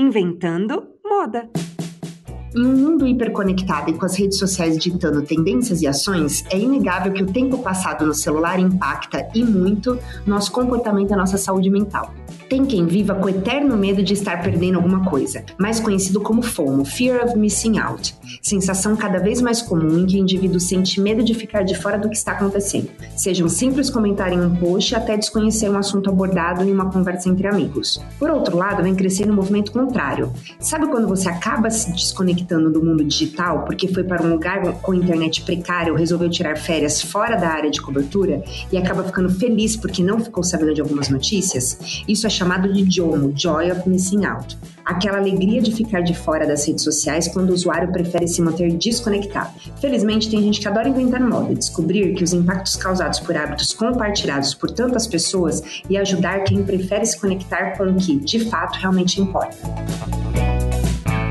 Inventando Moda. Em um mundo hiperconectado e com as redes sociais ditando tendências e ações, é inegável que o tempo passado no celular impacta e muito nosso comportamento e nossa saúde mental. Tem quem viva com eterno medo de estar perdendo alguma coisa, mais conhecido como FOMO, Fear of Missing Out, sensação cada vez mais comum em que o indivíduo sente medo de ficar de fora do que está acontecendo, seja um simples comentário em um post até desconhecer um assunto abordado em uma conversa entre amigos. Por outro lado, vem crescendo um movimento contrário. Sabe quando você acaba se desconectando do mundo digital porque foi para um lugar com internet precária ou resolveu tirar férias fora da área de cobertura e acaba ficando feliz porque não ficou sabendo de algumas notícias? Isso é chamado de JOMO, Joy of Missing Out. Aquela alegria de ficar de fora das redes sociais quando o usuário prefere se manter desconectado. Felizmente, tem gente que adora inventar moda e descobrir que os impactos causados por hábitos compartilhados por tantas pessoas e ajudar quem prefere se conectar com o que, de fato, realmente importa.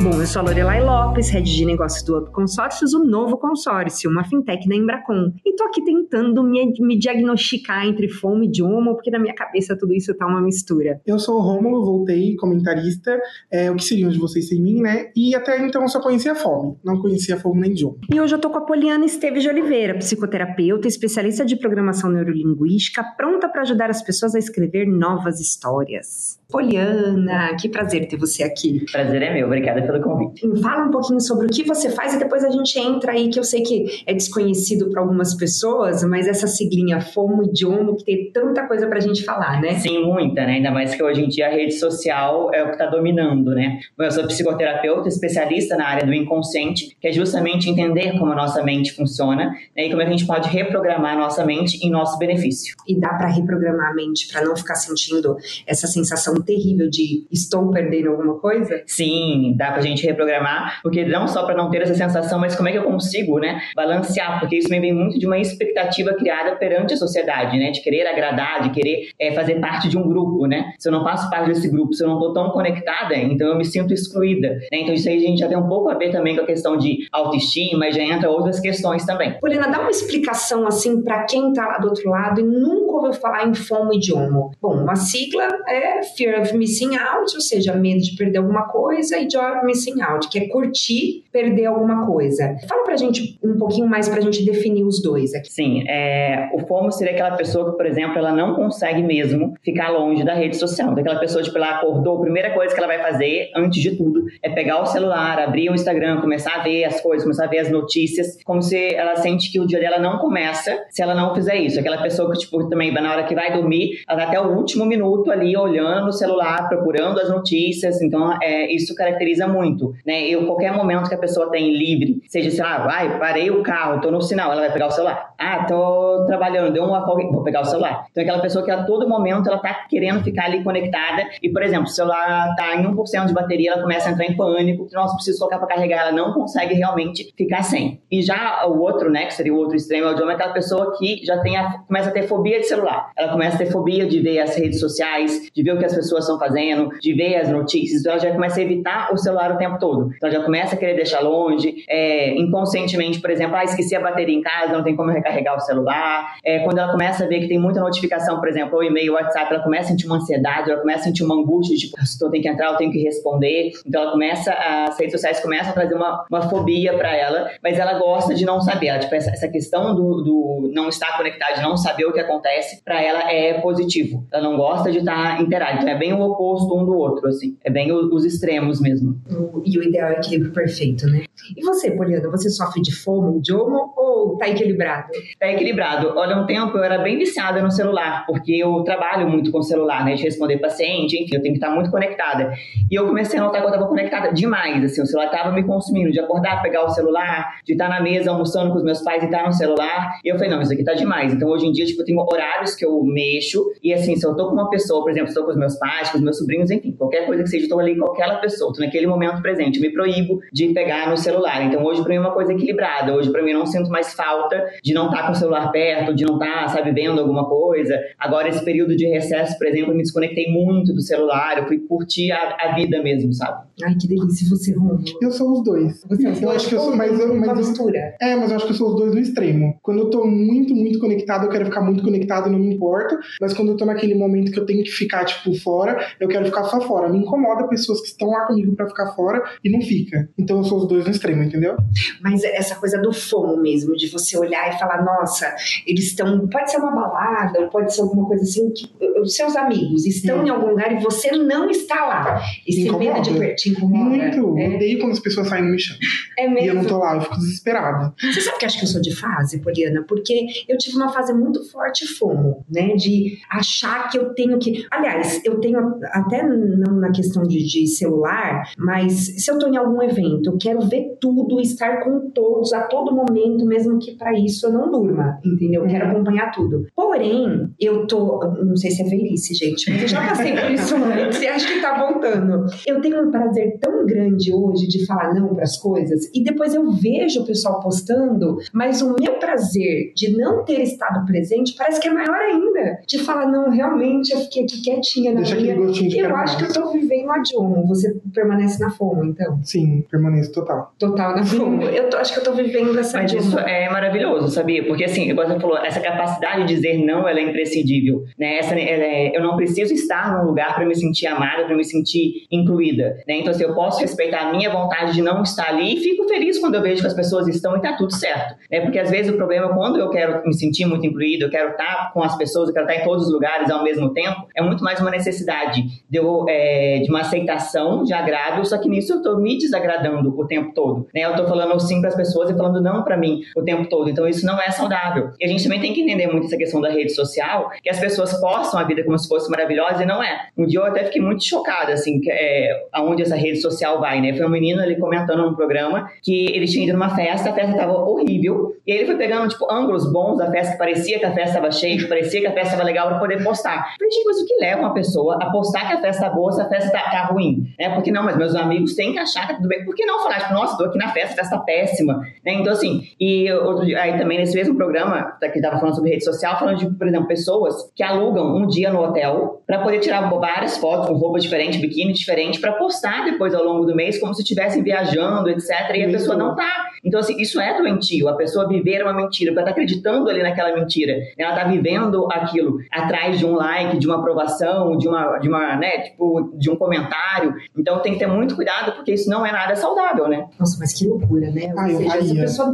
Bom, eu sou a Lorelai Lopes, head de negócios do Up Consórcios, o novo consórcio, uma fintech da Embracon. E tô aqui tentando me, me diagnosticar entre fome e idioma, porque na minha cabeça tudo isso tá uma mistura. Eu sou o Rômulo, voltei comentarista, é, o que seriam de vocês sem mim, né? E até então eu só conhecia fome, não conhecia fome nem idioma. E hoje eu tô com a Poliana Esteves de Oliveira, psicoterapeuta, especialista de programação neurolinguística, pronta para ajudar as pessoas a escrever novas histórias. Poliana, que prazer ter você aqui. Prazer é meu, obrigada pelo convite. Fala um pouquinho sobre o que você faz e depois a gente entra aí, que eu sei que é desconhecido para algumas pessoas, mas essa siglinha FOMO, idioma, que tem tanta coisa para a gente falar, né? Sim, muita, né? Ainda mais que hoje em dia a rede social é o que está dominando, né? Eu sou psicoterapeuta, especialista na área do inconsciente, que é justamente entender como a nossa mente funciona né? e como a gente pode reprogramar a nossa mente em nosso benefício. E dá para reprogramar a mente para não ficar sentindo essa sensação terrível de estou perdendo alguma coisa? Sim, dá pra gente reprogramar, porque não só para não ter essa sensação, mas como é que eu consigo, né, balancear, porque isso me vem muito de uma expectativa criada perante a sociedade, né, de querer agradar, de querer é, fazer parte de um grupo, né? Se eu não faço parte desse grupo, se eu não tô tão conectada, então eu me sinto excluída, né? Então isso aí a gente já tem um pouco a ver também com a questão de autoestima, e já entra outras questões também. Polina, dá uma explicação assim para quem tá lá do outro lado e nunca ouviu falar em FOMO idioma. Bom, uma sigla é Fear fear of missing out, ou seja, medo de perder alguma coisa, e joy of missing out, que é curtir perder alguma coisa. Fala pra gente um pouquinho mais pra gente definir os dois aqui. Sim, é, o FOMO seria aquela pessoa que, por exemplo, ela não consegue mesmo ficar longe da rede social. Então, aquela pessoa, tipo, ela acordou, a primeira coisa que ela vai fazer, antes de tudo, é pegar o celular, abrir o Instagram, começar a ver as coisas, começar a ver as notícias, como se ela sente que o dia dela não começa se ela não fizer isso. Aquela pessoa que, tipo, também, na hora que vai dormir, ela tá até o último minuto ali olhando celular, procurando as notícias, então é, isso caracteriza muito, né? Eu, qualquer momento que a pessoa tem livre, seja, sei lá, vai, parei o carro, tô no sinal, ela vai pegar o celular. Ah, tô trabalhando, deu uma folga, vou pegar o celular. Então, é aquela pessoa que a todo momento ela tá querendo ficar ali conectada e, por exemplo, o celular tá em 1% de bateria, ela começa a entrar em pânico, nossa, preciso colocar para carregar, ela não consegue realmente ficar sem. E já o outro, né, que seria o outro extremo, é o idioma, é aquela pessoa que já tem a, começa a ter fobia de celular. Ela começa a ter fobia de ver as redes sociais, de ver o que as pessoas estão fazendo, de ver as notícias, então ela já começa a evitar o celular o tempo todo. Então ela já começa a querer deixar longe, é, inconscientemente, por exemplo, ah, esqueci a bateria em casa, não tem como recarregar o celular. É, quando ela começa a ver que tem muita notificação, por exemplo, ou e-mail, WhatsApp, ela começa a sentir uma ansiedade, ela começa a sentir uma angústia, tipo, se eu tenho que entrar, eu tenho que responder. Então ela começa, as redes sociais começam a trazer uma, uma fobia para ela, mas ela gosta de não saber. Ela, tipo, essa, essa questão do, do não estar conectado, de não saber o que acontece, para ela é positivo. Ela não gosta de estar inteirada. Então é bem o oposto um do outro, assim. É bem os extremos mesmo. E o ideal é o equilíbrio perfeito, né? E você, Poliana, você sofre de fomo, de homo ou tá equilibrado? Tá equilibrado. Olha, um tempo eu era bem viciada no celular, porque eu trabalho muito com celular, né? De responder paciente, enfim, eu tenho que estar muito conectada. E eu comecei a notar que eu estava conectada demais, assim, o celular estava me consumindo, de acordar, pegar o celular, de estar na mesa almoçando com os meus pais e estar no celular. E eu falei, não, isso aqui tá demais. Então hoje em dia, tipo, eu tenho horários que eu mexo, e assim, se eu tô com uma pessoa, por exemplo, estou com os meus pais, com os meus sobrinhos, enfim, qualquer coisa que seja, estou ali com aquela pessoa, estou naquele momento presente, eu me proíbo de pegar no celular. Então hoje para mim é uma coisa equilibrada. Hoje para mim não sinto mais falta de não estar tá com o celular perto, de não estar, tá, sabe, vendo alguma coisa. Agora esse período de recesso, por exemplo, eu me desconectei muito do celular, eu fui curtir a, a vida mesmo, sabe? Ai, que delícia você, Romulo. Eu sou os dois. Você é eu acho que eu sou, mas eu, uma mas eu, mistura. é, mas eu acho que eu sou os dois no extremo. Quando eu tô muito, muito conectado, eu quero ficar muito conectado, não me importa. Mas quando eu tô naquele momento que eu tenho que ficar, tipo, fora, eu quero ficar só fora. Me incomoda pessoas que estão lá comigo pra ficar fora e não fica. Então eu sou os dois no extremo, entendeu? Mas essa coisa do fomo mesmo, de você olhar e falar, nossa, eles estão. Pode ser uma balada, ou pode ser alguma coisa assim, que os seus amigos estão Hum. em algum lugar e você não está lá. Esse medo de per- te incomoda. Muito. É, Odeio quando as pessoas saem me chamam. é E eu mesmo. não tô lá, eu fico desesperado. Você sabe que acho que eu sou de fase, Poliana? Porque eu tive uma fase muito forte fomo, né? De achar que eu tenho que. Aliás, eu tenho até não na questão de, de celular, mas se eu tô em algum evento, eu quero ver tudo, estar com todos a todo momento, mesmo que para isso eu não durma, entendeu? Eu quero Uhum. acompanhar tudo. Porém, eu tô. Não sei se é velhice, gente, mas eu já passei por isso antes e acho que tá voltando. Eu tenho um prazer tão grande hoje de falar não para as coisas e depois eu vejo o pessoal postando, mas o meu prazer de não ter estado presente parece que é maior ainda. De falar, não, realmente eu fiquei aqui quietinha na Deixa minha. gostinho de Eu acho que eu tô vivendo a Jomo. Você permanece na fome, então. Sim, permaneço total. Total na fome. Eu tô- acho que eu tô vivendo essa Mas Jomo. isso é maravilhoso, sabia? Porque assim, igual você falou, essa capacidade de dizer não, ela é imprescindível, né? Essa, ela é- eu não preciso estar num lugar para me sentir amada, para me sentir incluída, né? Então, assim, eu posso respeitar a minha vontade de não estar ali e fico feliz quando eu vejo que as pessoas estão e tá tudo certo, né? Porque às vezes o problema quando eu quero me sentir muito incluído, eu quero estar com as pessoas, eu quero estar em todos os lugares ao mesmo tempo, é muito mais uma necessidade de, eu, é, de uma aceitação, de agrado, só que nisso eu tô me desagradando o tempo todo, né? Eu tô falando sim para as pessoas e falando não para mim o tempo todo, então isso não é saudável. E a gente também tem que entender muito essa questão da rede social, que as pessoas postam a vida como se fosse maravilhosa e não é. Um dia eu até fiquei muito chocada, assim, é, aonde essa rede social vai, né? Foi um menino ali comentando num programa que ele tinha ido numa festa, a festa tava horrível, e aí ele foi pegando, tipo, ângulos bons da festa, que parecia que a festa tava cheia, que parecia que a festa tava legal pra poder postar. Eu Falei, gente, mas o que leva uma pessoa a postar que a festa tá boa se a festa tá, tá ruim? Né? Porque não, mas meus amigos têm que achar que tá tudo bem. Por que não falar, tipo, nossa, tô aqui na festa, festa tá péssima, né? Então, assim, e outro dia, aí também nesse mesmo programa, que tava falando sobre rede social, falando de, por exemplo, pessoas que alugam um dia no hotel pra poder tirar várias fotos com roupa diferente, biquíni diferente, pra postar depois ao longo do mês, como se estivessem viajando, etc. E a pessoa não tá. Então, assim, isso é doentio. A pessoa viver uma mentira, porque ela tá acreditando ali naquela mentira. Ela tá vivendo aquilo atrás de um like, de uma aprovação, de uma, de uma, né, tipo, de um comentário. Então tem que ter muito cuidado, porque isso não é nada saudável, né? Nossa, mas que loucura, né? Ah, eu faria. pessoa.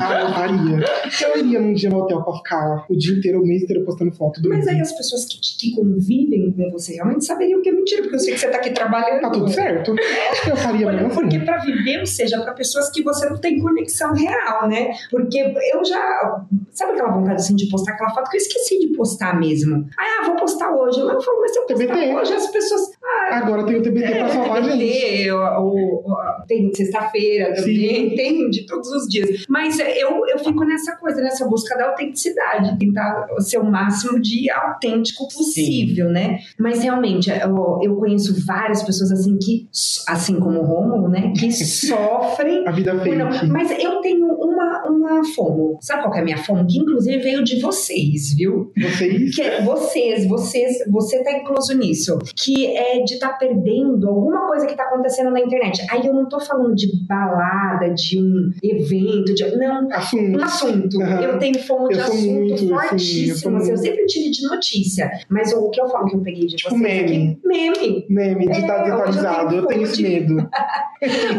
Ah, eu faria. Eu iria num dia no hotel pra ficar o dia inteiro, o mês inteiro postando foto do Mas aí as pessoas que, que convivem com você realmente saberiam que é mentira, porque eu sei que você tá aqui trabalhando. Tá tudo certo. Acho que eu faria Olha, mesmo porque assim. para viver, ou seja, para pessoas que você não tem conexão real, né? Porque eu já. Sabe aquela vontade assim de postar aquela foto que eu esqueci de postar mesmo? Ah, vou postar hoje. Mas eu falo, mas se eu postar hoje, as pessoas. Ah, Agora tem o TBT pra salvar a gente. O- o- tem sexta-feira também, tem de todos os dias. Mas eu, eu fico nessa coisa, nessa busca da autenticidade, tentar ser o máximo de autêntico possível, né? Mas realmente, eu, eu conheço várias pessoas assim que, assim como o Rômulo, né, que sofrem A vida fake. Mas eu tenho uma, uma fomo. Sabe qual que é a minha fomo? Que inclusive veio de vocês, viu? Vocês. Que é vocês, vocês, você tá incluso nisso. Que é de estar perdendo alguma coisa que tá acontecendo na internet. Aí eu não tô falando de balada, de um evento, de. Não, um Assunto. assunto. Aham. Eu tenho fomo de Eu assunto eu sou fortíssimo. assim, eu sempre tive de notícia. Mas o que eu falo que eu peguei de Tipo vocês meme. aqui, meme. Meme, de É, estar hoje eu desatualizado. tenho Eu tenho esse medo.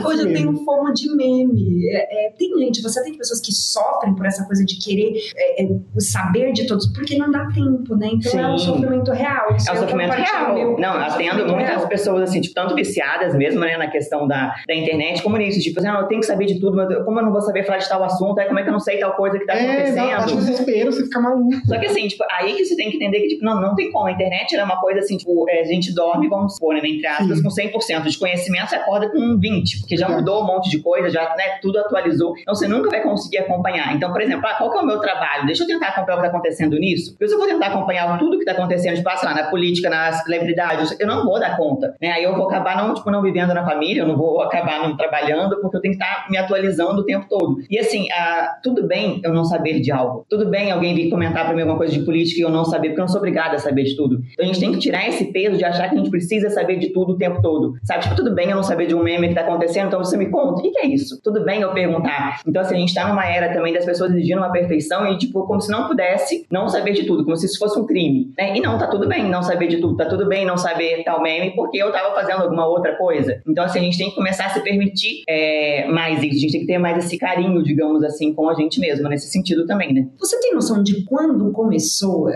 Hoje eu tenho fome de meme. É, é, tem gente, você tem pessoas que sofrem por essa coisa de querer é, é, saber de todos, porque não dá tempo, né? Então é um Sim. sofrimento real. Isso É um eu sofrimento real. meu- não, é um atendo muitas real. pessoas, assim, tipo, tanto viciadas mesmo, né, na questão da, da internet, como nisso. Tipo, assim, ah, eu tenho que saber de tudo, mas como eu não vou saber falar de tal assunto, aí como é que eu não sei tal coisa que tá É, exato. Bate acontecendo? desespero, você fica maluco. Só que assim, tipo, aí que você tem que entender que, tipo, não, não tem como. A internet é uma coisa assim, tipo, é, a gente dorme, vamos supor, né, entre aspas, Sim. com 100% de conhecimento, você acorda com 20, porque já mudou um monte de coisa, já, né, tudo atualizou. Então você nunca vai conseguir acompanhar. Então, por exemplo, ah, qual que é o meu trabalho? Deixa eu tentar acompanhar o que tá acontecendo nisso. Porque se eu vou tentar acompanhar tudo que tá acontecendo, tipo, ah, lá, na política, nas celebridades, eu não vou dar conta, né? Aí eu vou acabar não, tipo, não vivendo na família, eu não vou acabar não trabalhando, porque eu tenho que estar me atualizando o tempo todo. E assim, ah, tudo bem eu não saber de algo. Tudo bem alguém vir comentar para mim alguma coisa de política e eu não saber, porque eu não sou obrigada a saber de tudo. Então a gente tem que tirar esse peso de achar que a gente precisa saber de tudo o tempo todo. Sabe? Tipo, tudo bem eu não saber de um meme que tá acontecendo, então você me conta, o que, que é isso? Tudo bem eu perguntar. Então, assim, a gente tá numa era também das pessoas exigindo uma perfeição e, tipo, como se não pudesse não saber de tudo, como se isso fosse um crime. Né? E não, tá tudo bem não saber de tudo, tá tudo bem não saber tal meme, porque eu tava fazendo alguma outra coisa. Então, assim, a gente tem que começar a se permitir é, mais isso, a gente tem que ter mais esse carinho, digamos assim, com a gente mesma, nesse sentido também, né? Você tem noção de quando começou,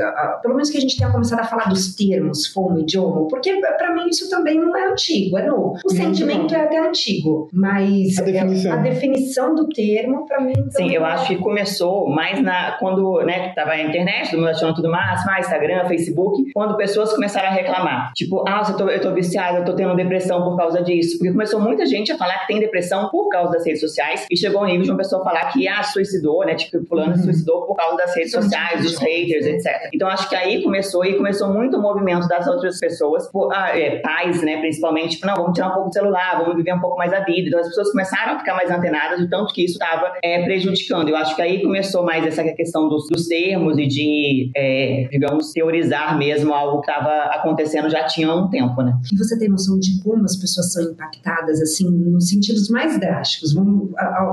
pelo menos que a gente tenha começado a falar dos termos fomo e idioma? Porque para mim isso também não é antigo, é novo. O sentimento é até antigo, mas a definição, a definição do termo, para mim. Sim, eu acho que começou mais na quando, né, tava a internet, todo mundo achando tudo mais, mais Instagram, Facebook, quando pessoas começaram a reclamar. Tipo, ah, eu tô, eu tô viciada, eu tô tendo depressão por causa disso. Porque começou muita gente a falar que tem depressão por causa das redes sociais e chegou ao nível de uma pessoa falar que, ah, suicidou, né, tipo, fulano uhum. suicidou por causa das redes sociais, dos haters, etc. Então acho que aí começou e começou muito o movimento das outras pessoas, por, ah, é, pais, né, principalmente, tipo, não, vamos tirar um pouco do celular, vamos viver um pouco mais a vida. Então as pessoas começaram a ficar mais antenadas do tanto que isso estava é, prejudicando. Eu acho que aí começou mais essa questão dos, dos termos e de, é, digamos, teorizar mesmo algo que estava acontecendo já tinha um tempo, né? E você tem noção de como as pessoas são impactadas, assim, nos sentidos mais drásticos, vamos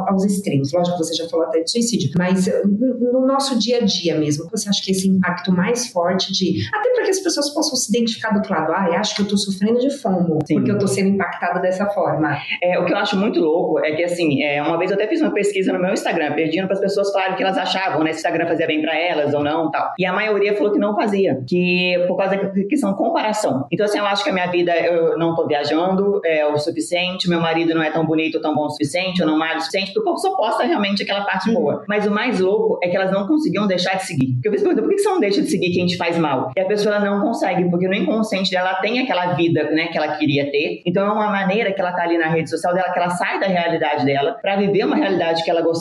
aos extremos. Lógico que você já falou até de suicídio, mas no nosso dia a dia mesmo, você acha que esse impacto mais forte de. Até para que as pessoas possam se identificar do outro lado, ah, eu acho que eu tô sofrendo de fomo, Sim. porque eu tô sendo impactada dessa forma. É, o que eu acho muito louco é que, assim, é, uma vez eu até fiz uma pesquisa no meu Instagram, pedindo para as pessoas falarem o que elas achavam, né? Se o Instagram fazia bem para elas ou não tal. E a maioria falou que não fazia, que por causa da questão comparação. Então, assim, eu acho que a minha vida, eu não tô viajando é o suficiente, meu marido não é tão bonito ou tão bom o suficiente, eu não malho o suficiente, porque eu só posta realmente aquela parte uhum. boa. Mas o mais louco é que elas não conseguiam deixar de seguir. Porque eu fiz pergunta, por que você não deixa de seguir quem te faz mal? E a pessoa ela não consegue, porque no inconsciente dela tem aquela vida, né, que ela queria ter. Então é uma maneira que ela tá ali na rede social dela, que ela sai da realidade dela para viver uma realidade que ela gostaria.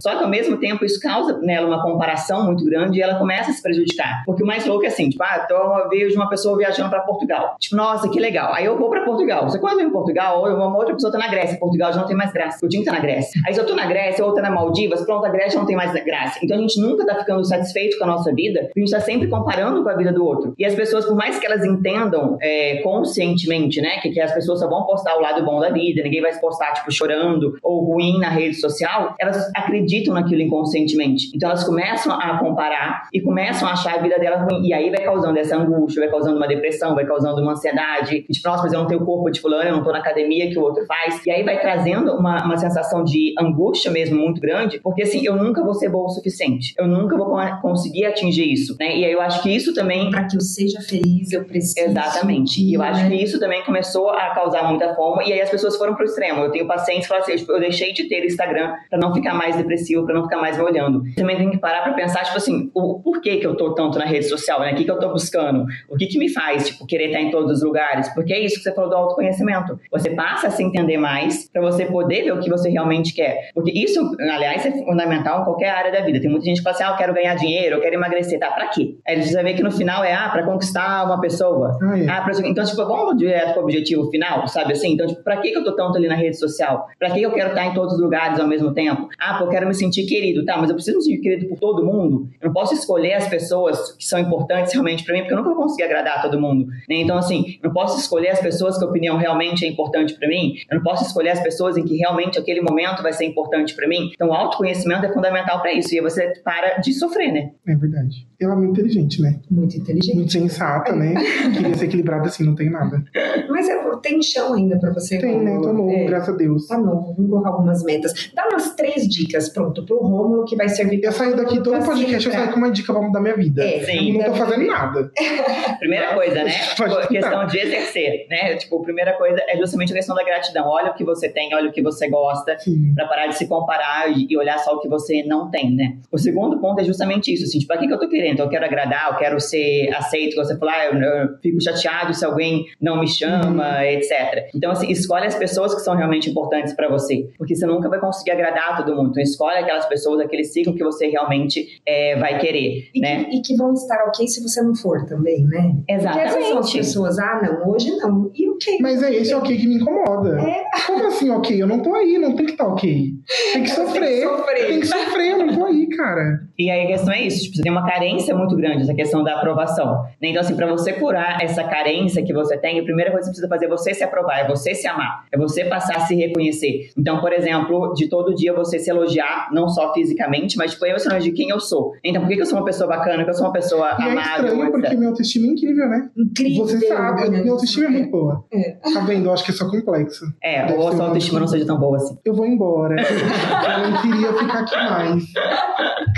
Só que ao mesmo tempo isso causa nela uma comparação muito grande e ela começa a se prejudicar. Porque o mais louco é assim, tipo, ah, eu vejo uma pessoa viajando para Portugal. Tipo, nossa, que legal. Aí eu vou para Portugal. Você quando eu em Portugal, uma outra pessoa tá na Grécia. Portugal já não tem mais graça. O Dinho tá na Grécia. Aí se eu tô na Grécia, ou tá na Maldivas, pronto, a Grécia não tem mais graça. Então a gente nunca tá ficando satisfeito com a nossa vida, a gente tá sempre comparando com a vida do outro. E as pessoas, por mais que elas entendam é, conscientemente, né, que, que as pessoas só vão postar o lado bom da vida, ninguém vai se postar, tipo, chorando ou ruim na rede social, elas acreditam naquilo inconscientemente. Então elas começam a comparar e começam a achar a vida delas ruim. E aí vai causando essa angústia, vai causando uma depressão, vai causando uma ansiedade. Tipo, nossa, mas eu não tenho o corpo de fulano, eu não tô na academia que o outro faz. E aí vai trazendo uma, uma sensação de angústia mesmo muito grande, porque assim, eu nunca vou ser boa o suficiente. Eu nunca vou conseguir atingir isso, né? E aí eu acho que isso também... Para que eu seja feliz, eu preciso... Exatamente. E eu acho né? que isso também começou a causar muita fome, e aí as pessoas foram pro extremo. Eu tenho pacientes que falam assim, tipo, eu deixei de ter Instagram para não ficar mais depressivo, para não ficar mais me olhando. Também tem que parar para pensar, tipo assim, o porquê que eu tô tanto na rede social, né? O que, que eu tô buscando? O que que me faz, tipo, querer estar em todos os lugares? Porque é isso que você falou do autoconhecimento. Você passa a se entender mais para você poder ver o que você realmente quer. Porque isso, aliás, é fundamental em qualquer área da vida. Tem muita gente que fala assim, ah, eu quero ganhar dinheiro, eu quero emagrecer. Tá, pra quê? Aí você vai ver que no final é, ah, pra conquistar uma pessoa. Ah pra... Então, tipo, vamos direto pro objetivo final, sabe assim? Então, tipo, pra que que eu tô tanto ali na rede social? Pra que eu quero estar em todos os lugares ao mesmo tempo? Ah, porque eu quero me sentir querido. Tá, mas eu preciso me sentir querido por todo mundo. Eu não posso escolher as pessoas que são importantes realmente para mim, porque eu nunca vou conseguir agradar todo mundo. Né? Então, assim, eu não posso escolher as pessoas que a opinião realmente é importante para mim. Eu não posso escolher as pessoas em que realmente aquele momento vai ser importante para mim. Então, o autoconhecimento é fundamental para isso. E aí você para de sofrer, né? É verdade. Ela é muito inteligente, né? Muito inteligente. Muito sensata, né? Queria ser equilibrada assim, não tem nada. Mas é, tem chão ainda para você. Tem, né? Tô novo, é, graças a Deus. Tá novo. Vamos colocar algumas metas. Dá umas três dicas, pronto, pro Rômulo que vai servir Eu saio daqui todo podcast, eu saio com uma dica pra mudar minha vida. É, sim. Eu não tô fazendo nada. primeira coisa, né? Pode questão de exercer, né? Tipo, a primeira coisa é justamente a questão da gratidão. Olha o que você tem, olha o que você gosta, para parar de se comparar e olhar só o que você não tem, né? O segundo ponto é justamente isso, assim, tipo, para que, que eu tô querendo? Eu quero agradar, eu quero ser aceito, você falar, ah, eu, eu, fico chateado se alguém não me chama, uhum. etc. Então, assim, escolhe as pessoas que são realmente importantes para você, porque você nunca vai conseguir agradar todo mundo. Então, escolhe aquelas pessoas, aquele ciclo que você realmente é, vai querer, e né? Que, e que vão estar ok se você não for também, né? Exatamente. Porque essas são as pessoas, ah, não, hoje não. E ok. Mas é esse ok que me incomoda. É. Como assim ok? Eu não tô aí, não tem que estar tá ok. Tem que sofrer. Tem que sofrer. Tem que sofrer, eu não tô aí, cara. E aí a questão é isso, tipo, você tem uma carência muito grande, essa questão da aprovação. Né? Então, assim, para você curar essa carência que você tem, a primeira coisa que você precisa fazer é você se aprovar, é você se amar, é você passar a se reconhecer. Então, por exemplo, de todo dia você se elogiar, não só fisicamente, mas tipo, eu sou de quem eu sou. Então, por que, eu sou uma pessoa bacana, que eu sou uma pessoa e amável? É estranho, porque minha autoestima é incrível, né? Incrível. Você sabe, minha autoestima é muito boa. É. Tá vendo? Eu acho que é só complexo. É, ou a sua autoestima não seja tão boa assim. Eu vou embora. eu não queria ficar aqui mais.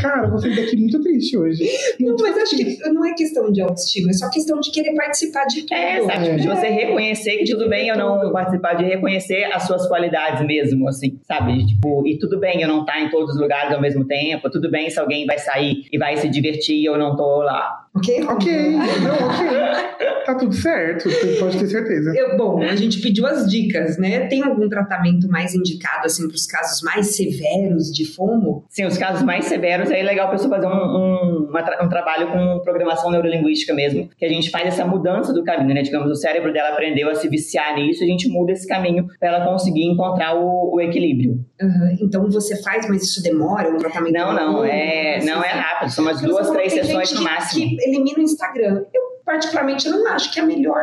Cara, você daqui muito triste hoje. Muito não, mas acho que não é questão de autoestima, é só questão de querer participar de tudo. É, sabe? É. De você reconhecer que tudo bem eu não participar, de reconhecer as suas qualidades mesmo, assim, sabe? Tipo, e tudo bem eu não estar tá em todos os lugares ao mesmo tempo, tudo bem se alguém vai sair e vai se divertir e eu não tô lá. Ok? Ok, não, ok. Tá tudo certo, pode ter certeza. Eu, bom, a gente pediu as dicas, né? Tem algum tratamento mais indicado, assim, para os casos mais severos de FOMO? Sim, os casos mais severos, aí é legal a pessoa fazer um, um, um trabalho com programação neurolinguística mesmo, que a gente faz essa mudança do caminho, né? Digamos, o cérebro dela aprendeu a se viciar nisso, a gente muda esse caminho para ela conseguir encontrar o, o equilíbrio. Uhum. Então você faz, mas isso demora, um tratamento? Não, não, é, não é rápido, são umas duas, três sessões no máximo. Que elimina o Instagram. Particularmente, eu não acho que é a melhor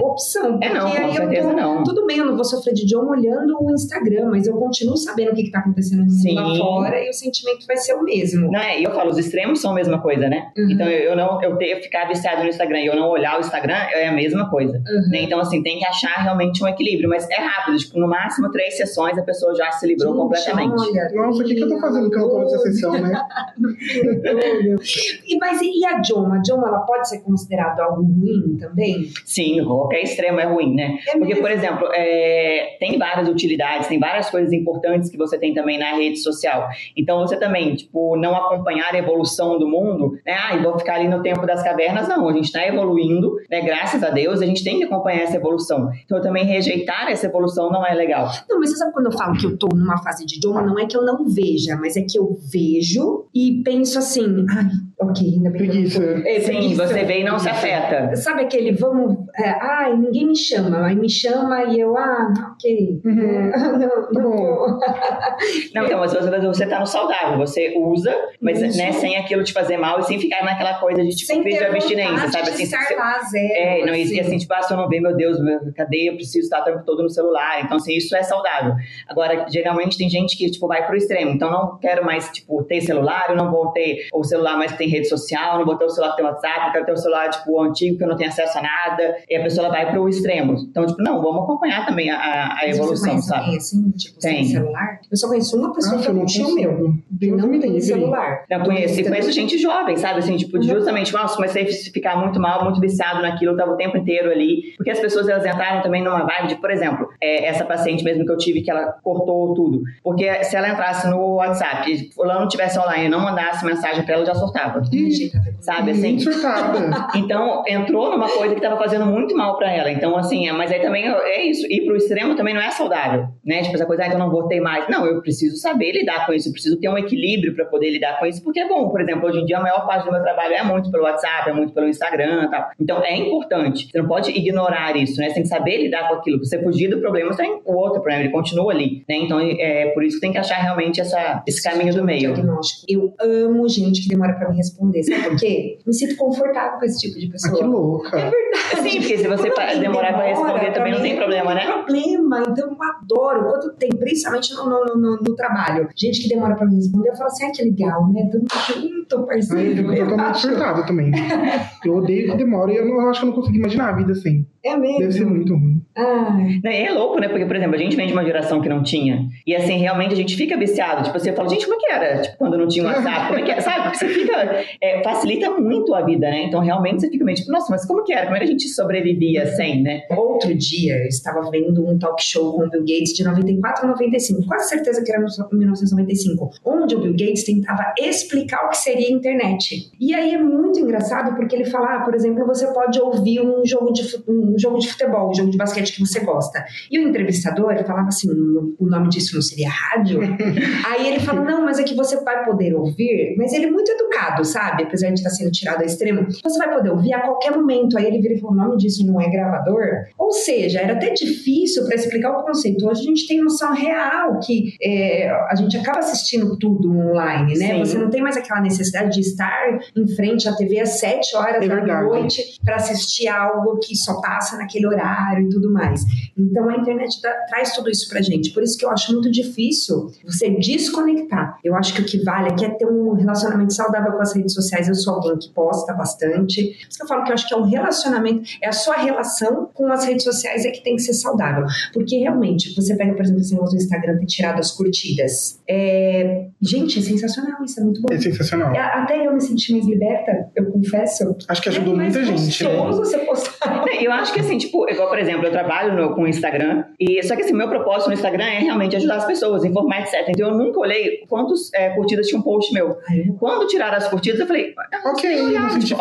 opção. É não, com certeza tô, não. Tudo bem, eu não vou sofrer de idioma olhando o Instagram, mas eu continuo sabendo o que está acontecendo Sim. lá fora e o sentimento vai ser o mesmo. Não, é, e eu falo, os extremos são a mesma coisa, né? Uhum. Então, eu, eu não, eu ter, ficar viciado no Instagram e eu não olhar o Instagram é a mesma coisa. Uhum. Né? Então, assim, tem que achar realmente um equilíbrio, mas é rápido, tipo, no máximo três sessões a pessoa já se livrou Gente, completamente. Olha, Nossa, o que, que eu tô fazendo que eu tô nessa sessão, né? e, mas e a Joma? A Joma, ela pode ser considerada algo ruim? também? Sim, qualquer extremo é ruim, né? É Porque, por exemplo, é, tem várias utilidades, tem várias coisas importantes que você tem também na rede social. Então, você também, tipo, não acompanhar a evolução do mundo, né? Ah, e vou ficar ali no tempo das cavernas, não. A gente está evoluindo, né? Graças a Deus, a gente tem que acompanhar essa evolução. Então, também rejeitar essa evolução não é legal. Não, mas você sabe quando eu falo que eu tô numa fase de idioma, não é que eu não veja, mas é que eu vejo e penso assim, ai, ok, ainda bem preguiça. que eu é, Sim, você vê e não se afeta. Sabe aquele vamos, é, ai, ninguém me chama, aí me chama e eu, ah, ok. Uhum. É, não, não, não, então, mas você, você tá no saudável, você usa, mas né, sem aquilo te fazer mal e sem ficar naquela coisa de tipo, de abstinência, sabe? Assim, estar lá, zero, é, não, assim. e assim, tipo, ah, se eu não ver, meu Deus, cadê? Eu preciso estar o tempo todo no celular. Então, assim, isso é saudável. Agora, geralmente tem gente que, tipo, vai pro extremo. Então, não quero mais, tipo, ter celular, eu não vou ter o celular mais que tem rede social, não vou ter o celular que tem WhatsApp, eu quero ter o celular, tipo, antigo, que eu não tenho acesso a nada, e a pessoa vai para o extremo. Então, tipo, não, vamos acompanhar também a, a evolução, você sabe? assim, tipo, tem. celular? Eu só conheço uma pessoa ah, que não tinha o meu. Deus não tem celular. Não, conheço, e conheço gente jovem, sabe? Assim, tipo, uhum. justamente, nossa, comecei a ficar muito mal, muito viciado naquilo, eu tava o tempo inteiro ali. Porque as pessoas, elas entraram também numa vibe de, por exemplo, é, essa paciente mesmo que eu tive, que ela cortou tudo. Porque se ela entrasse no WhatsApp e fulano tivesse online e não mandasse mensagem pra ela, já surtava. Sabe, assim? Então, entrou numa coisa que tava fazendo muito mal para ela. Então, assim, é, mas aí também é isso. Ir pro extremo também não é saudável, né? Tipo, essa coisa, ah, então não vou ter mais. Não, eu preciso saber lidar com isso, eu preciso ter um equilíbrio para poder lidar com isso, porque é bom. Por exemplo, hoje em dia a maior parte do meu trabalho é muito pelo WhatsApp, é muito pelo Instagram e tal. Então, é importante. Você não pode ignorar isso, né? Você tem que saber lidar com aquilo. Você fugir do problema, você tem o outro problema, ele continua ali, né? Então, é por isso que tem que achar realmente essa, esse caminho do meio. Eu amo gente que demora para me responder. Sabe por quê? Me sinto confortável com esse tipo de pessoa. Ah, que louca. É verdade. Sim, porque se você demorar para responder também não tem problema, né? Não tem problema, então eu adoro. Quando tem, principalmente no, no, no, no trabalho, gente que demora para me responder, eu falo assim, ah, que legal, né? Tamo junto, parceiro. eu tô totalmente surtado também. Eu odeio que demora e eu, não, eu acho que eu não consigo imaginar a vida assim. É mesmo? Deve ser muito ruim. É louco, né? Porque, por exemplo, a gente vem de uma geração que não tinha. E assim, realmente a gente fica viciado. Tipo, você fala, gente, como é que era? Tipo, quando não tinha WhatsApp, como é que era? Sabe? Porque você fica. É, facilita muito a vida, né? Então, realmente, você fica meio tipo, nossa, mas como que era? Como era que a gente sobrevivia sem, né? Outro dia, eu estava vendo um talk show com o Bill Gates de 94 a 95. Quase certeza que era 1995. Onde o Bill Gates tentava explicar o que seria a internet. E aí é muito engraçado porque ele fala, ah, por exemplo, você pode ouvir um jogo, de, um jogo de futebol, um jogo de basquete que você gosta. E o entrevistador falava assim: o nome disso não seria rádio? Aí ele fala: não, mas é que você vai poder ouvir, mas ele é muito educado, sabe? Apesar de estar sendo tirado ao extremo, você vai poder ouvir a qualquer momento. Aí ele vira e fala: o nome disso não é gravador? Ou seja, era até difícil para explicar o conceito. Hoje a gente tem noção real que é, a gente acaba assistindo tudo online, né? Sim. Você não tem mais aquela necessidade de estar em frente à TV às 7 horas é da noite para assistir algo que só passa naquele horário e tudo mais. Então a internet dá, traz tudo isso pra gente. Por isso que eu acho muito difícil você desconectar. Eu acho que o que vale aqui é ter um relacionamento saudável com as redes sociais. Eu sou alguém que posta bastante. Por isso que eu falo que eu acho que é um relacionamento, é a sua relação com as redes sociais é que tem que ser saudável. Porque realmente, você pega, por exemplo, esse negócio do Instagram ter tirado as curtidas. É... Gente, é sensacional, isso é muito bom. É sensacional. É, até eu me senti mais liberta, eu confesso. Acho que ajudou é muita gente. Né? você postar. Eu acho que assim, tipo, igual, por exemplo, eu trabalho no, com o Instagram, e só que assim, meu propósito no Instagram é realmente ajudar as pessoas, informar, etc. Então eu nunca olhei quantas é, curtidas tinha um post meu. Quando tiraram as curtidas, eu falei, ok, olhar, não tipo.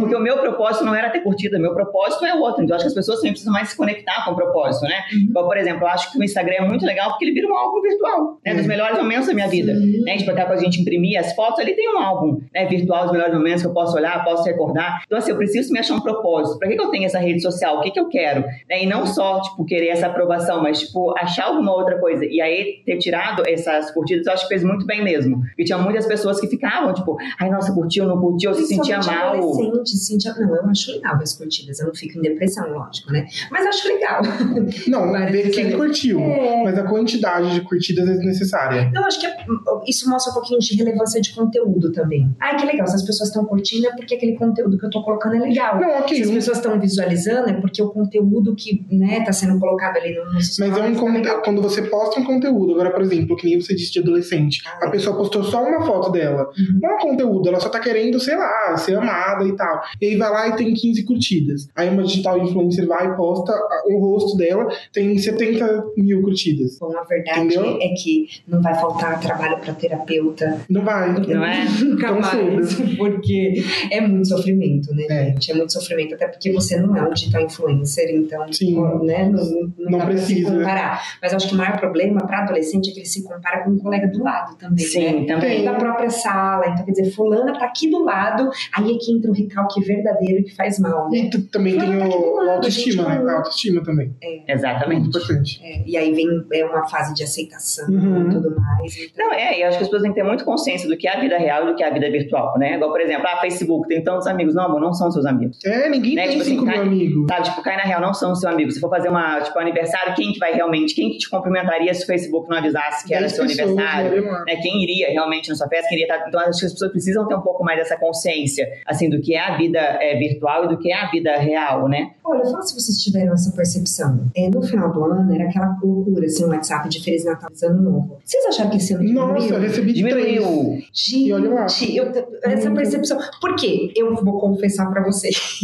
Porque o meu propósito não era ter curtida, meu propósito é outro. Então eu acho que as pessoas sempre precisam mais se conectar com o propósito, né? Uhum. Igual, por exemplo, eu acho que o Instagram é muito legal porque ele vira um álbum virtual, né? Dos melhores momentos da minha vida. Né? Tipo, até quando a gente imprimir as fotos, ali tem um álbum né, virtual dos melhores momentos que eu posso olhar, posso recordar. Então, assim, eu preciso me achar um propósito. Para que, que eu tenho essa rede social? O que, que eu quero? Né? E não só, tipo, querer essa aprovação, mas, tipo, achar alguma outra coisa. E aí, ter tirado essas curtidas, eu acho que fez muito bem mesmo. Porque tinha muitas pessoas que ficavam, tipo, ai, nossa, curtiu, não curtiu, se sentia mal. Adolescente, sentia... Não, eu acho legal as curtidas. Eu não fico em depressão, lógico, né? Mas acho legal. Não, ver quem curtiu. É... Mas a quantidade de curtidas é desnecessária. Não, acho que isso mostra um pouquinho de relevância de conteúdo também. Ai, que legal, se as pessoas estão curtindo é porque aquele conteúdo que eu tô colocando é legal. Não, okay. Se as pessoas estão visualizando é porque o conteúdo que, né, tá sendo colocado ali no, Mas é um conte... Tá quando você posta um conteúdo, agora, por exemplo, que nem você disse de adolescente, ah, a pessoa postou só uma foto dela. Uhum. Não é um conteúdo, ela só tá querendo, sei lá, ser amada e tal. E aí vai lá e tem 15 curtidas. Aí uma digital influencer vai e posta o rosto dela, tem 70 mil curtidas. Bom, a verdade Entendeu? é que não vai faltar trabalho para terapeuta. Não vai. Não é? Nunca mais. Porque é muito sofrimento, né, é. gente? É muito sofrimento, até porque você não é um digital influencer, então, Sim. né? Não, não, não precisa. comparar. Mas acho que o maior problema para adolescente é que ele se compara com um colega do lado também. Sim, né? também. Da própria sala. Então, quer dizer, fulana tá aqui do lado, aí é que entra o recalque verdadeiro que faz mal, né? E também fulana tem tá o, lado, autoestima, gente, né? A autoestima também. É. Exatamente. Muito importante. É. E aí vem é uma fase de aceitação uhum. e tudo mais. Então... Não, é, e acho que as pessoas têm que ter muito consciência do que é a vida real e do que é a vida virtual, né? Igual, por exemplo, ah, Facebook tem tantos amigos. Não, amor, não são seus amigos. É, ninguém né? tem tipo, cinco assim, mil amigos. Sabe, tipo, cai na real, não são seu amigo. Se for fazer uma, tipo, aniversário, quem que vai realmente, quem que te cumprimentaria se o Facebook não avisasse que era seu aniversário? Né? Quem iria realmente na sua festa, quem iria estar... Então, acho que as pessoas precisam ter um pouco mais dessa consciência, assim, do que é a vida é, virtual e do que é a vida real, né? Olha, fala se vocês tiveram essa percepção. É, no final do ano, era aquela loucura, assim, um WhatsApp de Feliz Natal, Ano Novo. Vocês acharam que esse ano diminuiu? Nossa, eu recebi diminuiu. Gente, e olha lá. Eu, essa percepção... Por quê? Eu vou confessar pra vocês.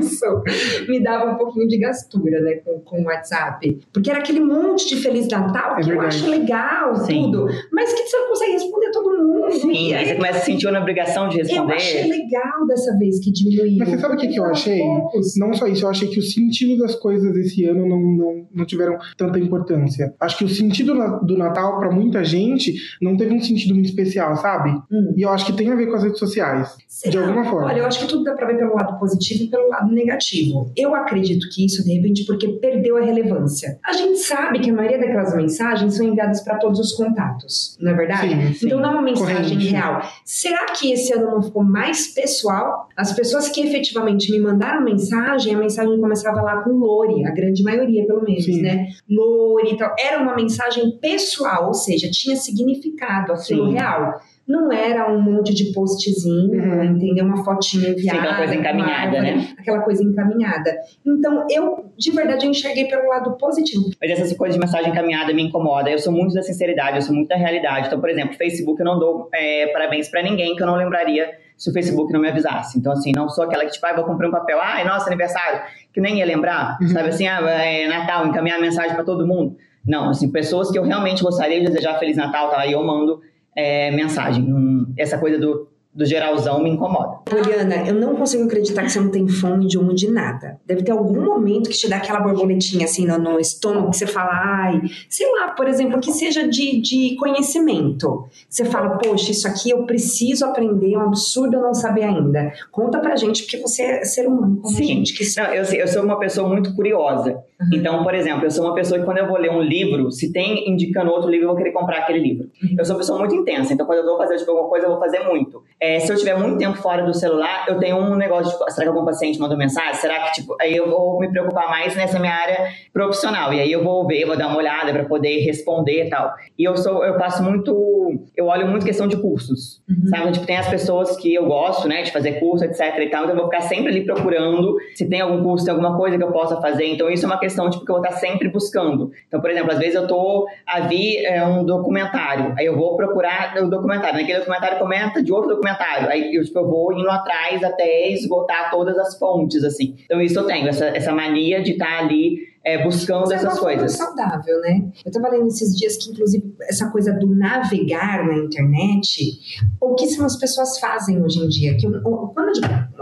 Isso me dava um pouquinho de gastura, né, com, com o WhatsApp. Porque era aquele monte de Feliz Natal é que verdade. eu acho legal, Sim. tudo. Mas que você não consegue responder todo mundo. Sim, aí você começa a sentir uma obrigação de responder. Eu achei legal dessa vez que diminuiu. Mas você sabe o que, que eu achei? Poucos. Não só isso, eu achei que o sentido das coisas esse ano não, não, não tiveram tanta importância. Acho que o sentido do Natal, para muita gente, não teve um sentido muito especial, sabe? Hum. E eu acho que tem a ver com as redes sociais. Será? De alguma forma. Olha, eu acho que tudo dá pra ver pelo lado positivo e pelo lado negativo. Eu acredito que isso, de repente, porque perdeu a relevância. A gente sabe que a maioria daquelas mensagens são enviadas para todos os contatos, não é verdade? Sim, sim. Então não é uma mensagem Corrente. real. Será que esse ano não ficou mais pessoal? As pessoas que efetivamente me mandaram mensagem, a mensagem começava lá com Lore, a grande maioria, pelo menos, sim. né? Lore e tal. Era uma mensagem pessoal, ou seja, tinha significado, aquilo real não era um monte de postzinho, uhum. entendeu? Uma fotinha enviada. Sim, aquela coisa encaminhada, árvore, né? Aquela coisa encaminhada. Então, eu, de verdade, eu enxerguei pelo lado positivo. Mas essa coisa de mensagem encaminhada me incomoda. Eu sou muito da sinceridade, eu sou muito da realidade. Então, por exemplo, Facebook eu não dou é, parabéns para ninguém que eu não lembraria se o Facebook não me avisasse. Então, assim, não sou aquela que, tipo, ah, vou comprar um papel, ai, nossa, aniversário, que nem ia lembrar, uhum. sabe assim, ah, é Natal, encaminhar mensagem para todo mundo. Não, assim, pessoas que eu realmente gostaria de desejar Feliz Natal, tá? Aí eu mando é, mensagem. essa coisa do do geralzão me incomoda. Poliana, eu não consigo acreditar que você não tem fome de um de nada. Deve ter algum momento que te dá aquela borboletinha assim no, no estômago, que você fala, ai, sei lá, por exemplo, que seja de, de conhecimento. Você fala, poxa, isso aqui eu preciso aprender, é um absurdo eu não saber ainda. Conta pra gente, porque você é ser humano como Sim. gente. Que... Não, eu, eu sou uma pessoa muito curiosa. Uhum. Então, por exemplo, eu sou uma pessoa que quando eu vou ler um livro, se tem indicando outro livro, eu vou querer comprar aquele livro. Uhum. Eu sou uma pessoa muito intensa, então quando eu vou fazer tipo, alguma coisa, eu vou fazer muito. É, se eu tiver muito tempo fora do celular, eu tenho um negócio de, será que algum paciente mandou mensagem? Será que, tipo, aí eu vou me preocupar mais nessa minha área profissional. E aí eu vou ver, vou dar uma olhada para poder responder e tal. E eu sou, eu passo muito, eu olho muito questão de cursos, Uhum. sabe? Tipo, tem as pessoas que eu gosto, né, de fazer curso, etc e tal, então eu vou ficar sempre ali procurando se tem algum curso, tem alguma coisa que eu possa fazer. Então isso é uma questão, tipo, que eu vou estar sempre buscando. Então, por exemplo, às vezes eu tô a vir é, um documentário, aí eu vou procurar o documentário, naquele documentário comenta de outro documentário, aí eu, tipo, eu vou indo atrás até esgotar todas as fontes, assim. Então isso eu tenho, essa, essa mania de estar ali é, buscando Isso é essas uma forma coisas. saudável, né? Eu tava lendo esses dias que, inclusive, essa coisa do navegar na internet, pouquíssimas pessoas fazem hoje em dia. Que, eu- quando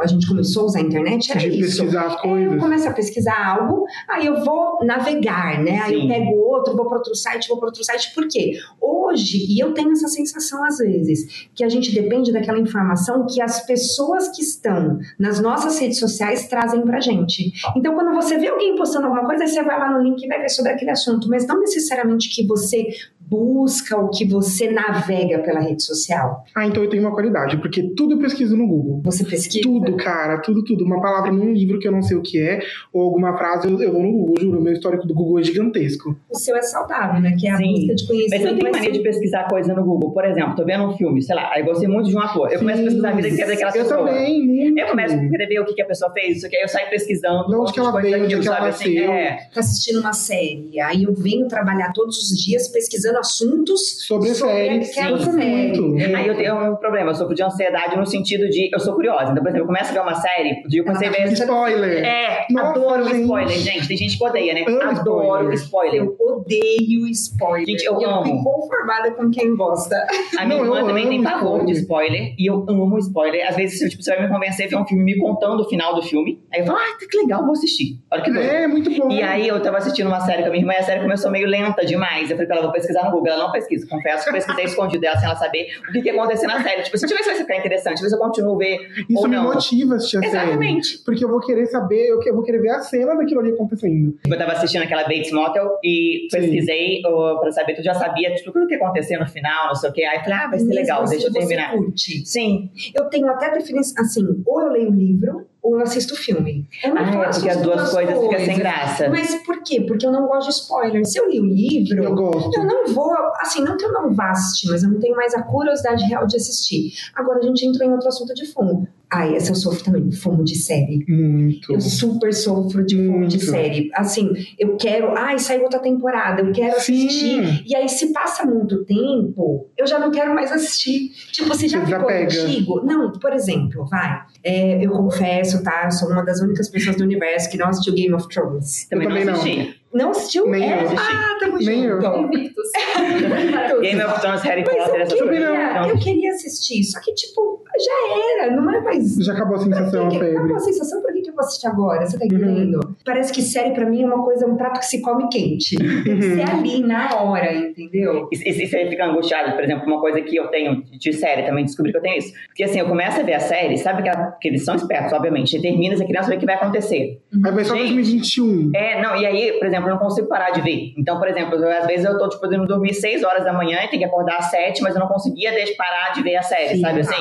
a gente começou a usar a internet, era de isso. pesquisar as É, eu coisas. começo a pesquisar algo, aí eu vou navegar, né? Aí eu Sim. pego outro, vou para outro site, vou para outro site. Por quê? Hoje, e eu tenho essa sensação às vezes, que a gente depende daquela informação que as pessoas que estão nas nossas redes sociais trazem pra gente. Então, quando você vê alguém postando alguma coisa, você vai lá no link e vai ver sobre aquele assunto, mas não necessariamente que você busca ou que você navega pela rede social. Ah, então eu tenho uma qualidade, porque tudo eu pesquiso no Google. Você pesquisa. Tudo, cara, tudo, tudo. Uma palavra num livro que eu não sei o que é, ou alguma frase, eu, eu vou no Google, juro. O meu histórico do Google é gigantesco. O seu é saudável, né? Que é a Sim. busca de conhecimento. Mas eu tenho mania de pesquisar coisa no Google. Por exemplo, tô vendo um filme, sei lá, aí gostei muito de um ator. Eu começo a pesquisar a vida inteira daquela Eu pessoa. também, muito. Eu começo a querer ver o que, que a pessoa fez, isso aqui, aí eu saio pesquisando. De onde que ela veio, onde que ela sabe, assim, nasceu. é. tá assistindo uma série, aí eu venho trabalhar todos os dias pesquisando assuntos Sobre série, aquela eu sou série. muito. É. Aí eu tenho um problema, eu sofro de ansiedade no sentido de eu sou curiosa. Então, por exemplo, eu começo a ver uma série, eu comecei a ver. Spoiler. É, Nossa, adoro gente. spoiler, gente. Tem gente que odeia, né? Amo adoro spoiler. spoiler. Eu odeio spoiler. Gente, eu eu amo. fico conformada com quem gosta. A minha Não, irmã também tem pavor de spoiler. spoiler e eu amo spoiler. Às vezes, tipo, você vai me convencer a ver um filme me contando o final do filme. Aí eu falo, ah, que legal, vou assistir. Olha que doido. É, muito bom. E aí eu tava assistindo uma série com a minha irmã e a série começou meio lenta demais. Eu falei pra ela, vou pesquisar no Google. Ela não pesquisa. Confesso que pesquisei escondido dela sem ela saber o que, que ia acontecer na série. Tipo, se tiver se vai ficar interessante, ver se eu continuo a ver Isso ou me não. motiva a assistir a série. Exatamente. Porque eu vou querer saber, eu eu vou querer ver a cena daquilo ali acontecendo. Eu tava assistindo aquela Bates Motel e pesquisei uh, pra saber, tu já sabia tipo, tudo o que ia acontecer no final, não sei o que. Aí eu falei, ah, vai ser Mesmo legal, se deixa eu você terminar. curte. Sim. Eu tenho até definição, assim, ou eu leio o livro, ou eu assisto o filme. Eu não Ah, faço porque as duas coisas ficam sem graça. Mas por quê? Porque eu não gosto de spoiler. Se eu li o livro, Eu gosto. Eu não vou, assim, não que eu não vá assistir, mas eu não tenho mais a curiosidade real de assistir. Agora a gente entrou em outro assunto de fumo. Ah, essa eu sofro também, fumo de série. Muito. Eu super sofro de fumo de Muito. série. Assim, eu quero, ai, saiu outra temporada, eu quero assistir. Sim. E aí, se passa muito tempo, eu já não quero mais assistir. Tipo, você já Você ficou antigo? Não, por exemplo, vai. é, eu confesso, tá? Eu sou uma das únicas pessoas do universo que não assistiu Game of Thrones. Também, também não não. assisti. Não assistiu? Nem é? eu. Ah, tamo Nem eu. junto. Invictus. Game of Thrones, Harry Potter, eu essas coisas. Então, eu queria assistir, só que, tipo, já era, não é mais. Já acabou a sensação, que- febre. Acabou a sensação, por que que eu vou assistir agora? Você tá Uhum. entendendo? Parece que série pra mim é uma coisa, um prato que se come quente. Tem que Uhum. ser ali, na hora, entendeu? E, e, e você fica angustiado, por exemplo, uma coisa que eu tenho de série, também descobri que eu tenho isso. Porque assim, eu começo a ver a série, sabe que, a- que eles são espertos, obviamente. Você termina, você criança vê o que vai acontecer. Aí vai só Gente. 2021. É, não, e aí, por exemplo, eu não consigo parar de ver. Então, por exemplo, eu- às vezes eu tô, tipo, podendo dormir 6 horas da manhã e tenho que acordar às 7, mas eu não conseguia deixar parar de ver a série, Sim, sabe assim?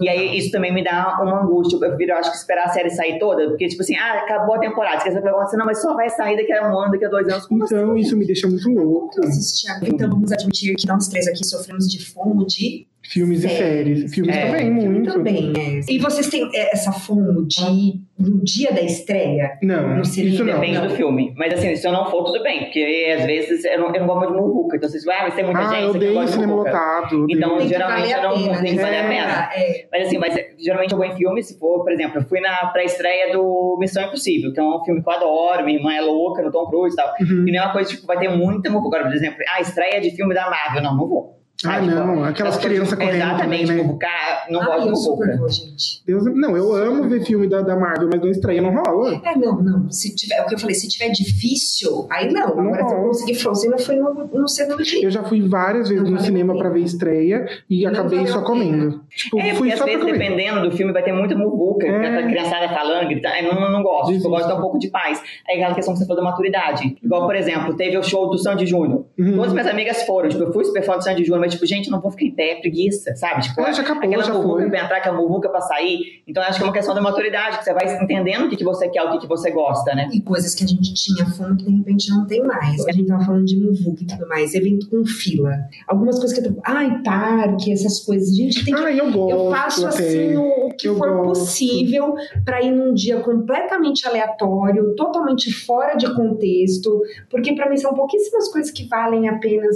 E aí, isso também me dá uma angústia. Eu prefiro, acho que esperar a série sair toda, porque, tipo assim, ah, acabou a temporada. Você quer saber o que vai acontecer? Não, mas só vai sair daqui a um ano, daqui a dois anos. Como Então, assim? isso me deixa muito louco. Então vamos admitir que nós três aqui sofremos de fomo de Filmes e Séries. Filmes É, também, muito. também, é. E vocês têm é, essa fomo de no dia da estreia? Não, No cinema, isso não. Depende Não. do filme. Mas assim, se eu não for, tudo bem. Porque às vezes eu não, eu não gosto muito de muvuca. Então vocês vão, ah, mas tem muita Ah, gente. eu odeio de cinema muvuca. lotado. Então, Tem que geralmente eu a não pena, tem que né? valer a pena. É. Mas assim, mas geralmente eu vou em filme, se for, por exemplo, eu fui na pré-estreia do Missão Impossível, que é um filme que eu adoro, minha irmã é louca no Tom Cruise e tal. Uhum. E não é uma coisa, tipo, vai ter muita muvuca. Agora, por exemplo, ah, estreia de filme da Marvel. Não, não vou. Ah, tipo, não, aquelas crianças correndo Exatamente, também, né? muvucar, não ah, gosto de eu super vou, gente. Deus, não, eu amo ver filme da, da Marvel, mas não estranha, não rola. É, não, não. Se tiver, é o que eu falei, se tiver difícil, aí não. Não Agora, se eu rola. conseguir Frozen, não foi no, no segundo dia. Eu já fui várias vezes Não no cinema pra ver estreia e Não acabei só comendo. Tipo, É, fui porque às só pra vezes, dependendo do filme, vai ter muita muvuca, É. a criançada falando, gritando, eu não, não gosto, tipo, eu gosto de dar um pouco de paz. Aí aquela questão que você falou da maturidade. Igual, por exemplo, teve o show do Sandy Júnior. Uhum. Todas minhas amigas foram, tipo, eu fui super fã do Sandy Júnior, mas tipo, gente, não vou ficar em pé, é preguiça, sabe? Tipo, Ah, já acabou, aquela já muvuca pra entrar, aquela muvuca pra sair. Então, eu acho que é uma questão da maturidade, que você vai entendendo o que, que você quer, o que, que você gosta, né? E coisas que a gente tinha fome que de repente não tem mais. A gente tava falando de muvuca e tudo mais, evento com fila. Algumas coisas que eu tô. Ai, parque, essas coisas. Gente, tem que. Ah, eu gosto. eu faço assim o, que Eu for gosto. possível pra ir num dia completamente aleatório, totalmente fora de contexto, porque pra mim são pouquíssimas coisas que valem a pena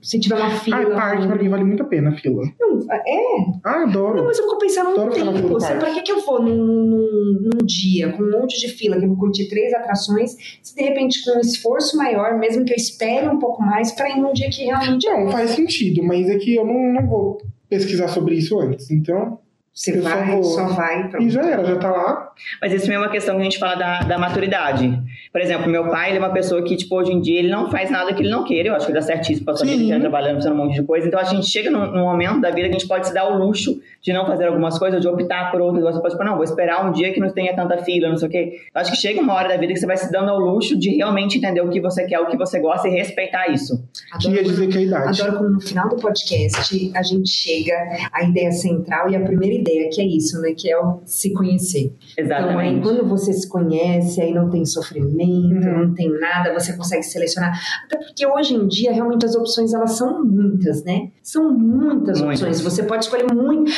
se tiver uma fila. Ah, parque pra mim vale muito a pena, a fila. Não, é, Ah, adoro. não, mas eu fico pensando no tempo. parque. pra que, que eu vou num, num, num dia com um monte de fila, que eu vou curtir três atrações, se de repente com um esforço maior, mesmo que eu espere um pouco mais, pra ir num dia que realmente Não, faz sentido, mas é que eu não, não vou pesquisar sobre isso antes. Então, você eu só vai, vou. só vai. pronto. e já era, já tá lá. Mas isso mesmo é uma questão que a gente fala da, da maturidade. Por exemplo, meu pai, ele é uma pessoa que, tipo, hoje em dia, ele não faz nada que ele não queira. Eu acho que ele dá certíssimo pra sua vida, tá trabalhando, fazendo um monte de coisa. Então, a gente chega num, num momento da vida que a gente pode se dar o luxo de não fazer algumas coisas, de optar por outras. Você pode, tipo, não, vou esperar um dia que não tenha tanta fila, não sei o quê. Eu acho que chega uma hora da vida que você vai se dando ao luxo de realmente entender o que você quer, o que você gosta e respeitar isso. Que ia dizer que é a idade. Adoro quando no final do podcast a gente chega à ideia central e a primeira ideia, que é isso, né? Que é o se conhecer. Então, aí, Exatamente. quando você se conhece, aí não tem sofrimento, Uhum. não tem nada, você consegue selecionar. Até porque hoje em dia, realmente, as opções, elas são muitas, né? São muitas, Muitas. opções. Você pode escolher muito.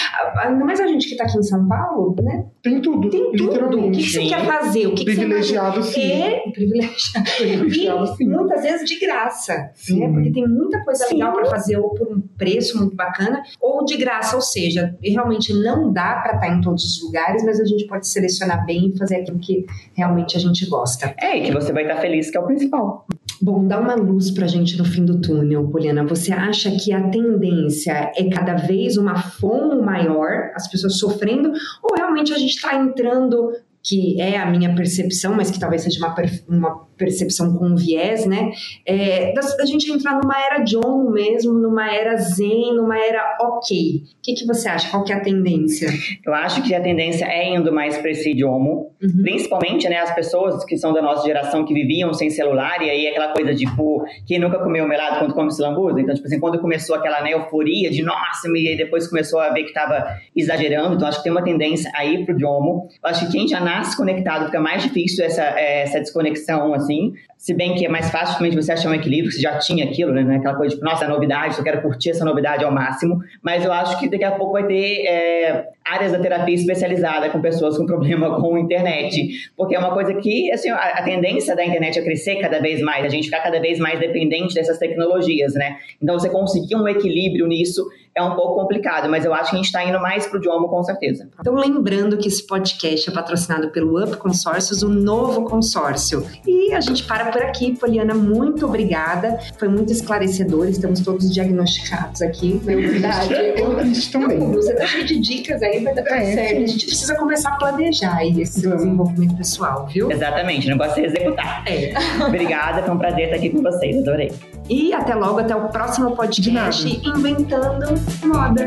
Ainda mais a gente que tá aqui em São Paulo, né? Tem tudo, Tem tudo. O que, que você quer fazer? O que, que você Privilegiado, sim. É, privilegiado. Privilegiado, E sim. muitas vezes de graça, Sim. né? Porque tem muita coisa Sim. legal para fazer ou por um preço muito bacana ou de graça, ou seja, realmente não dá para estar em todos os lugares, mas a gente pode selecionar bem e fazer aquilo que realmente a gente gosta. É, e que você vai estar feliz, que é o principal. Bom, dá uma luz pra gente no fim do túnel, Poliana. Você acha que a tendência é cada vez uma fome maior, as pessoas sofrendo, ou realmente a gente está entrando, que é a minha percepção, mas que talvez seja uma, uma percepção com viés, né? É, da, da gente entrar numa era John mesmo, numa era Zen, numa era ok. O que, que você acha? Qual que é a tendência? Eu acho que a tendência é indo mais para esse idiomo, Uhum. principalmente, né, as pessoas que são da nossa geração que viviam sem celular, e aí aquela coisa de, tipo, quem nunca comeu melado quando come lambuza? Então, tipo assim, quando começou aquela né, euforia de, nossa, e aí depois começou a ver que tava exagerando, então acho que tem uma tendência aí pro idiomo. Eu acho que quem já nasce conectado fica mais difícil essa, eh, essa desconexão, assim, assim, se bem que é mais fácil também de você achar um equilíbrio, você já tinha aquilo, né, aquela coisa de, nossa, é novidade, eu quero curtir essa novidade ao máximo, mas eu acho que daqui a pouco vai ter eh, áreas da terapia especializada com pessoas com problema com internet, porque é uma coisa que, assim, a, tendência da internet é crescer cada vez mais, a gente ficar cada vez mais dependente dessas tecnologias, né? Então, você conseguir um equilíbrio nisso é um pouco complicado, mas eu acho que a gente está indo mais pro idiomo com certeza. Então, lembrando que esse podcast é patrocinado pelo Up Consórcios, o novo consórcio. E a gente para por aqui. Poliana, muito obrigada. Foi muito esclarecedor. Estamos todos diagnosticados aqui. Não é verdade? Eu triste também. Não, você tá cheio de dicas aí, vai dar tudo É, certo. sim. A gente precisa começar a planejar aí esse Vamos. desenvolvimento pessoal, viu? Exatamente, o negócio é executar. É. Obrigada, foi um prazer estar aqui com vocês, adorei. E até logo, até o próximo De podcast Inventando Moda.